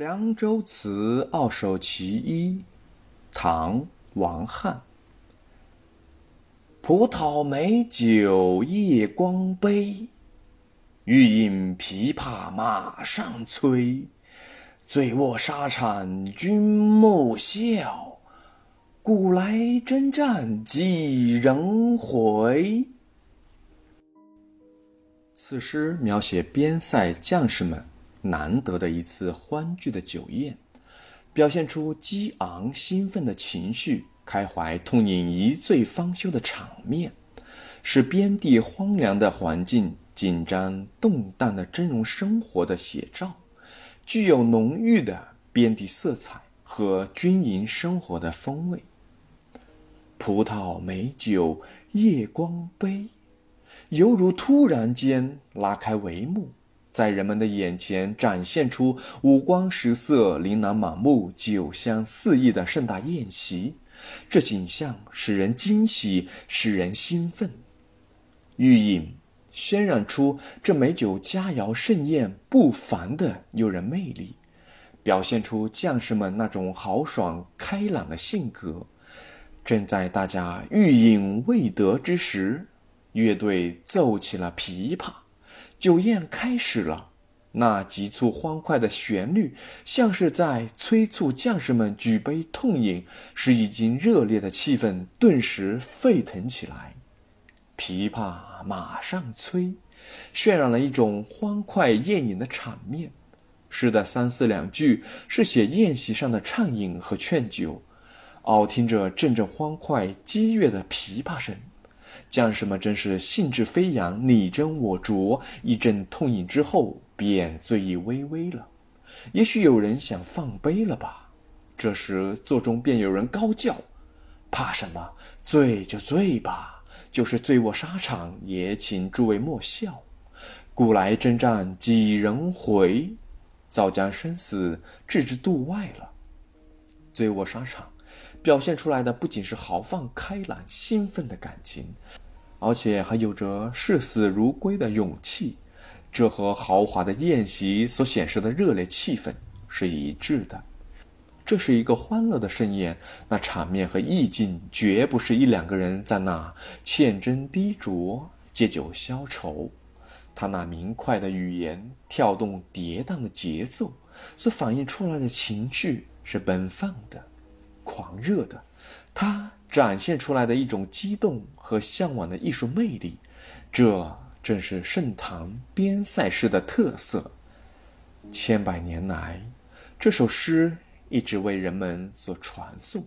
《凉州词·二首其一》唐·王翰。葡萄美酒夜光杯，欲饮琵琶马上催。醉卧沙场君莫笑，古来征战几人回？此诗描写边塞将士们。难得的一次欢聚的酒宴，表现出激昂兴奋的情绪，开怀痛饮一醉方休的场面，是边地荒凉的环境、紧张动荡的峥嵘生活的写照，具有浓郁的边地色彩和军营生活的风味。葡萄美酒夜光杯，犹如突然间拉开帷幕。在人们的眼前展现出五光十色、琳琅满目、酒香四溢的盛大宴席，这景象使人惊喜，使人兴奋。欲饮渲染出这美酒佳肴盛宴不凡的诱人魅力，表现出将士们那种豪爽开朗的性格。正在大家欲饮未得之时，乐队奏起了琵琶。酒宴开始了，那急促欢快的旋律，像是在催促将士们举杯痛饮，使已经热烈的气氛顿时沸腾起来。琵琶马上催，渲染了一种欢快宴饮的场面。诗的三四两句是写宴席上的畅饮和劝酒，耳听着阵阵欢快激越的琵琶声。将士们真是兴致飞扬，你争我啄，一阵痛饮之后，便醉意微微了。也许有人想放杯了吧？这时座中便有人高叫：“怕什么？醉就醉吧，就是醉卧沙场，也请诸位莫笑。古来征战几人回？早将生死置之度外了。”醉卧沙场。表现出来的不仅是豪放开朗、兴奋的感情，而且还有着视死如归的勇气。这和豪华的宴席所显示的热烈气氛是一致的。这是一个欢乐的盛宴，那场面和意境绝不是一两个人在那欠斟低酌、借酒消愁。他那明快的语言、跳动跌宕的节奏所反映出来的情绪是奔放的。狂热的，他展现出来的一种激动和向往的艺术魅力，这正是盛唐边塞诗的特色。千百年来，这首诗一直为人们所传颂。